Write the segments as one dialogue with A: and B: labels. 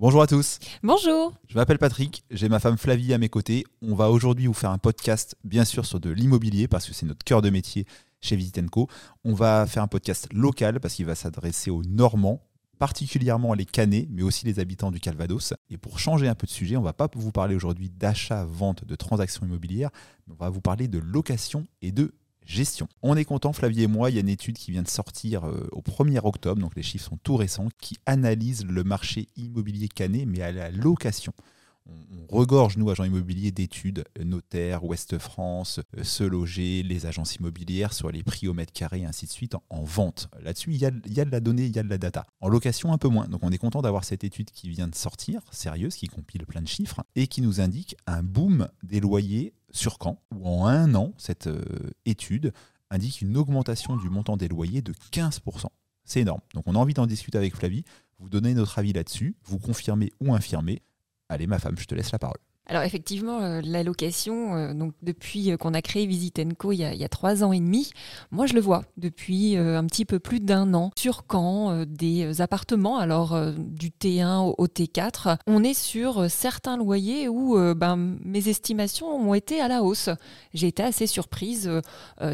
A: Bonjour à tous.
B: Bonjour.
A: Je m'appelle Patrick, j'ai ma femme Flavie à mes côtés. On va aujourd'hui vous faire un podcast, bien sûr, sur de l'immobilier, parce que c'est notre cœur de métier chez Visitenco. On va faire un podcast local, parce qu'il va s'adresser aux Normands, particulièrement les Canets, mais aussi les habitants du Calvados. Et pour changer un peu de sujet, on va pas vous parler aujourd'hui d'achat, vente, de transactions immobilières, mais on va vous parler de location et de gestion. On est content, Flavie et moi, il y a une étude qui vient de sortir euh, au 1er octobre, donc les chiffres sont tout récents, qui analyse le marché immobilier canet, mais à la location. On regorge, nous, agents immobiliers, d'études, euh, notaires, Ouest France, euh, Se Loger, les agences immobilières sur les prix au mètre carré, ainsi de suite, en, vente. Là-dessus, il y, a, il y, a, de la donnée, il y a de la data. En location, un peu moins. Donc on est content d'avoir cette étude qui vient de sortir, sérieuse, qui compile plein de chiffres, et qui nous indique un boom des loyers sur Caen, où en un an, cette euh, étude indique une augmentation du montant des loyers de 15%. C'est énorme. Donc on a envie d'en discuter avec Flavie, vous donner notre avis là-dessus, vous confirmer ou infirmer. Allez ma femme, je te laisse la parole.
B: Alors effectivement, euh, la location, euh, donc depuis euh, qu'on a créé Visit Co il y, a, trois ans et demi, moi je le vois depuis un petit peu plus d'un an sur Caen, des appartements, alors du T1 au, T4, on est sur certains loyers où ben, mes estimations ont été à la hausse. J'ai été assez surprise.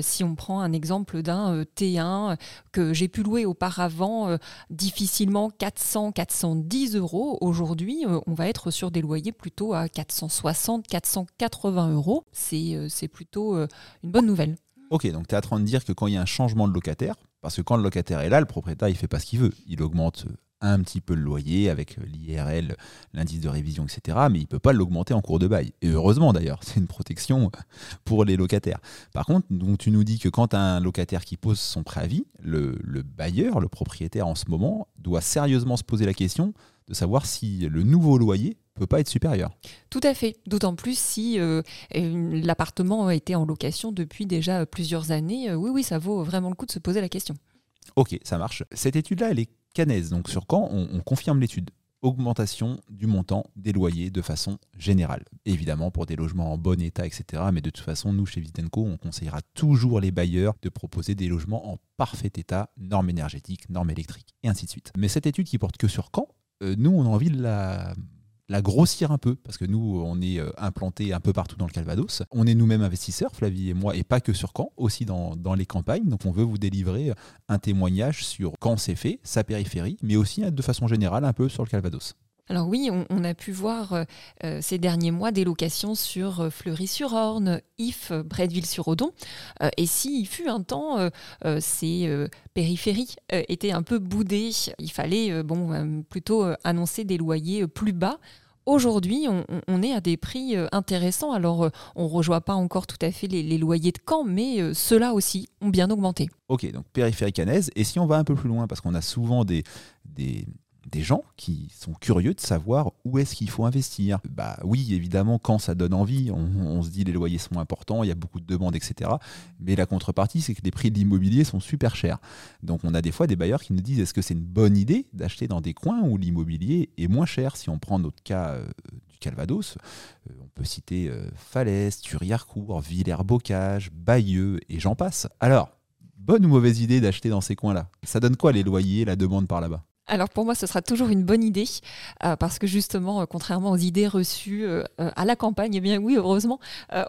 B: si on prend un exemple d'un T1 que j'ai pu louer auparavant difficilement 400-410 euros, aujourd'hui on va être sur des loyers plutôt à 400 460, 480 euros. Euh, c'est plutôt euh, une bonne nouvelle.
A: Ok, donc tu es en train de dire que quand il y a un changement de locataire, parce que quand le locataire est là, le propriétaire, il fait pas ce qu'il veut. Il augmente un petit peu le loyer avec l'IRL, l'indice de révision, etc. Mais il ne peut pas l'augmenter en cours de bail. Et heureusement d'ailleurs, c'est une protection pour les locataires. Par contre, donc, tu nous dis que quand un locataire qui pose son préavis, le, le bailleur, le propriétaire en ce moment, doit sérieusement se poser la question de savoir si le nouveau loyer peut pas être supérieur.
B: Tout à fait, d'autant plus si euh, l'appartement a été en location depuis déjà plusieurs années. Euh, oui, oui, ça vaut vraiment le coup de se poser la question.
A: Ok, ça marche. Cette étude-là, elle est Donc sur quand on, confirme l'étude? Augmentation du montant des loyers de façon générale. Évidemment pour des logements en bon état, etc. Mais de toute façon, nous, chez Vitenco, on conseillera toujours les bailleurs de proposer des logements en parfait état, normes énergétiques, normes électriques, et ainsi de suite. Mais cette étude qui porte que sur quand, euh, nous, on a envie de la la grossir un peu, parce que nous, on est euh, implanté un peu partout dans le Calvados. On est nous-mêmes investisseurs, Flavie et moi, et pas que sur Caen, aussi dans, les campagnes. Donc on veut vous délivrer un témoignage sur quand c'est fait, sa périphérie, mais aussi de façon générale un peu sur le Calvados.
B: Alors oui, on, a pu voir euh, euh, ces derniers mois des locations sur Fleury-sur-Orne, If, Bretteville-sur-Odon. et s'il fut un temps, ces périphéries étaient un peu boudées, il fallait bon, plutôt annoncer des loyers plus bas Aujourd'hui, on, est à des prix euh, intéressants. Alors, euh, on ne rejoint pas encore tout à fait les, loyers de Caen, mais euh, ceux-là aussi ont bien augmenté.
A: Ok, donc périphérie canaise. Et si on va un peu plus loin, parce qu'on a souvent des, des gens qui sont curieux de savoir où est-ce qu'il faut investir. Bah oui, évidemment, quand ça donne envie, on, se dit les loyers sont importants, il y a beaucoup de demandes, etc. Mais la contrepartie, c'est que les prix de l'immobilier sont super chers. Donc on a des fois des bailleurs qui nous disent est-ce que c'est une bonne idée d'acheter dans des coins où l'immobilier est moins cher? Si on prend notre cas euh, du Calvados, euh, on peut citer euh, Falaise, Thury-Harcourt, Villers-Bocage, Bayeux et j'en passe. Alors, bonne ou mauvaise idée d'acheter dans ces coins-là? Ça donne quoi les loyers, la demande par là-bas?
B: Alors pour moi, ce sera toujours une bonne idée euh, parce que justement, euh, contrairement aux idées reçues euh, à la campagne, eh bien oui, heureusement,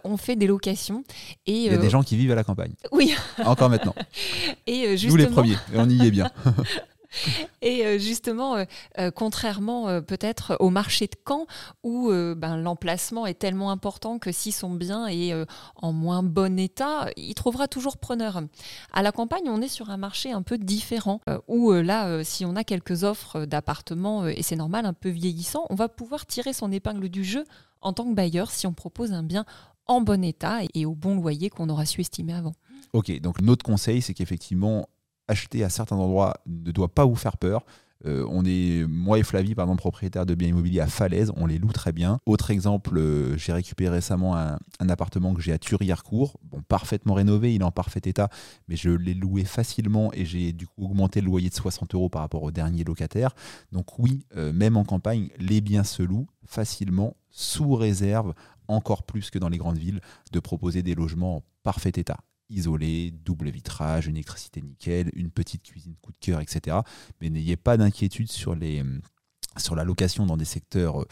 B: on fait des locations.
A: Et, Il y a des gens qui vivent à la campagne.
B: Oui.
A: Encore maintenant. Et justement... Nous les premiers, et on y est bien.
B: Et euh, justement, euh, euh, contrairement peut-être au marché de Caen, où ben, l'emplacement est tellement important que si son bien est en moins bon état, il trouvera toujours preneur. À la campagne, on est sur un marché un peu différent, où là, si on a quelques offres d'appartements, et c'est normal, un peu vieillissant, on va pouvoir tirer son épingle du jeu en tant que bailleur si on propose un bien en bon état et au bon loyer qu'on aura su estimer avant.
A: Ok, donc notre conseil, c'est qu'effectivement, acheter à certains endroits ne doit pas vous faire peur. Euh, on est, moi et Flavie, par exemple, propriétaires de biens immobiliers à Falaise, on les loue très bien. Autre exemple, euh, j'ai récupéré récemment un, appartement que j'ai à Thury-Harcourt, parfaitement rénové, il est en parfait état, mais je l'ai loué facilement et j'ai du coup augmenté le loyer de 60 euros par rapport au dernier locataire. Donc oui, euh, même en campagne, les biens se louent facilement, sous réserve, encore plus que dans les grandes villes, de proposer des logements en parfait état isolé, double vitrage, une électricité nickel, une petite cuisine coup de cœur, etc. Mais n'ayez pas d'inquiétude sur les, sur la location dans des secteurs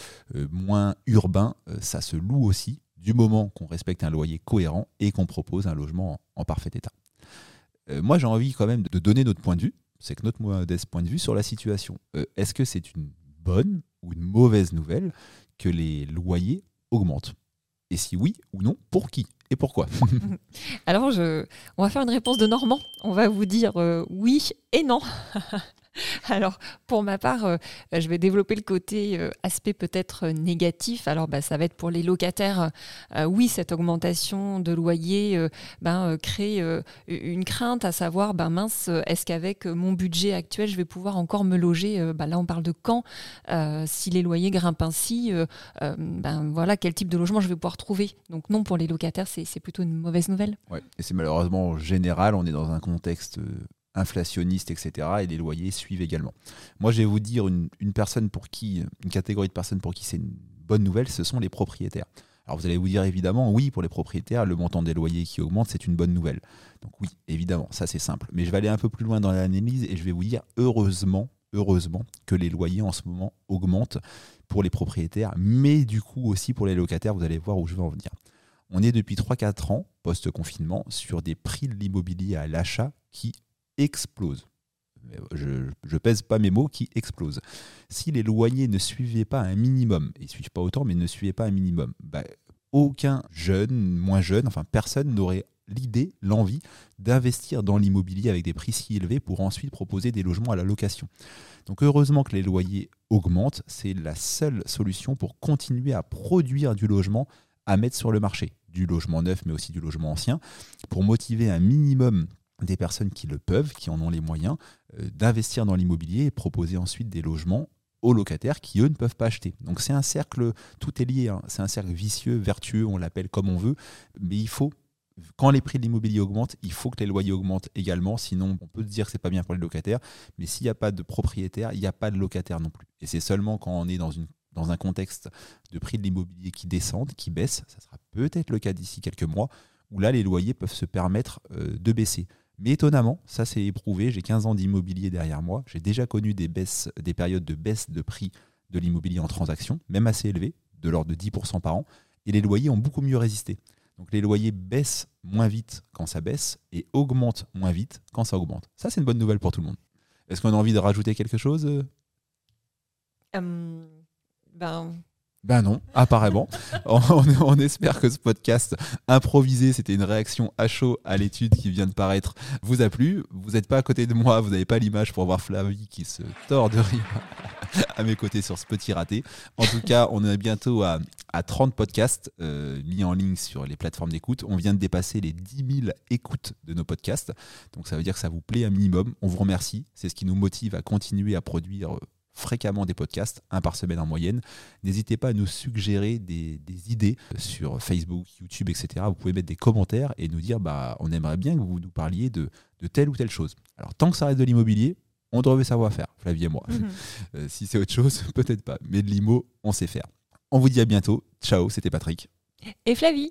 A: moins urbains, ça se loue aussi du moment qu'on respecte un loyer cohérent et qu'on propose un logement en, parfait état. moi, j'ai envie quand même de donner notre point de vue, c'est que notre modeste point de vue sur la situation. Est-ce que c'est une bonne ou une mauvaise nouvelle que les loyers augmentent? Et si oui ou non, pour qui? Et pourquoi?
B: Alors, on va faire une réponse de Normand. On va vous dire euh, oui et non. Alors, pour ma part, euh, je vais développer le côté euh, aspect peut-être négatif. Alors, bah, ça va être pour les locataires. Euh, oui, cette augmentation de loyer ben, crée une crainte à savoir, ben, mince, est-ce qu'avec mon budget actuel, je vais pouvoir encore me loger ben, Là, on parle de quand Si les loyers grimpent ainsi, voilà, quel type de logement je vais pouvoir trouver. Donc, non, pour les locataires, c'est plutôt une mauvaise nouvelle.
A: Ouais. Et c'est malheureusement général. On est dans un contexte inflationniste, etc. Et les loyers suivent également. Moi, je vais vous dire une, personne pour qui, une catégorie de personnes pour qui c'est une bonne nouvelle, ce sont les propriétaires. Alors vous allez vous dire évidemment, oui, pour les propriétaires, le montant des loyers qui augmente, c'est une bonne nouvelle. Donc oui, évidemment, ça c'est simple. Mais je vais aller un peu plus loin dans l'analyse et je vais vous dire, heureusement, heureusement que les loyers en ce moment augmentent pour les propriétaires, mais du coup aussi pour les locataires, vous allez voir où je vais en venir. On est depuis 3-4 ans, post-confinement, sur des prix de l'immobilier à l'achat qui explose. Je, je, pèse pas mes mots, qui explosent. Si les loyers ne suivaient pas un minimum, ils ne suivent pas autant, mais ne suivaient pas un minimum, bah, aucun jeune, moins jeune, enfin personne n'aurait l'idée, l'envie d'investir dans l'immobilier avec des prix si élevés pour ensuite proposer des logements à la location. Donc heureusement que les loyers augmentent, c'est la seule solution pour continuer à produire du logement à mettre sur le marché, du logement neuf mais aussi du logement ancien, pour motiver un minimum des personnes qui le peuvent, qui en ont les moyens, euh, d'investir dans l'immobilier et proposer ensuite des logements aux locataires qui, eux, ne peuvent pas acheter. Donc c'est un cercle, tout est lié, hein. c'est un cercle vicieux, vertueux, on l'appelle comme on veut, mais il faut, quand les prix de l'immobilier augmentent, il faut que les loyers augmentent également, sinon on peut se dire que c'est pas bien pour les locataires, mais s'il n'y a pas de propriétaire, il n'y a pas de locataire non plus. Et c'est seulement quand on est dans une dans un contexte de prix de l'immobilier qui descendent, qui baissent, ça sera peut-être le cas d'ici quelques mois, où là les loyers peuvent se permettre euh, de baisser. Mais étonnamment, ça c'est éprouvé, j'ai 15 ans d'immobilier derrière moi, j'ai déjà connu des, baisses, des périodes de baisse de prix de l'immobilier en transaction, même assez élevées, de l'ordre de 10% par an, et les loyers ont beaucoup mieux résisté. Donc les loyers baissent moins vite quand ça baisse et augmentent moins vite quand ça augmente. Ça c'est une bonne nouvelle pour tout le monde. Est-ce qu'on a envie de rajouter quelque chose
B: euh, ben,
A: ben non, apparemment. on, espère que ce podcast improvisé, c'était une réaction à chaud à l'étude qui vient de paraître, vous a plu. Vous n'êtes pas à côté de moi, vous n'avez pas l'image pour voir Flavie qui se tord de rire à mes côtés sur ce petit raté. En tout cas, on est bientôt à, 30 podcasts euh, mis en ligne sur les plateformes d'écoute. On vient de dépasser les 10 000 écoutes de nos podcasts. Donc ça veut dire que ça vous plaît un minimum. On vous remercie. C'est ce qui nous motive à continuer à produire fréquemment des podcasts, un par semaine en moyenne. N'hésitez pas à nous suggérer des, idées sur Facebook, YouTube, etc. Vous pouvez mettre des commentaires et nous dire bah, on aimerait bien que vous nous parliez de, telle ou telle chose. Alors, tant que ça reste de l'immobilier, on devrait savoir faire, Flavie et moi. Mhm. Euh, si c'est autre chose, peut-être pas. Mais de l'IMO, on sait faire. On vous dit à bientôt. Ciao, c'était Patrick.
B: Et Flavie.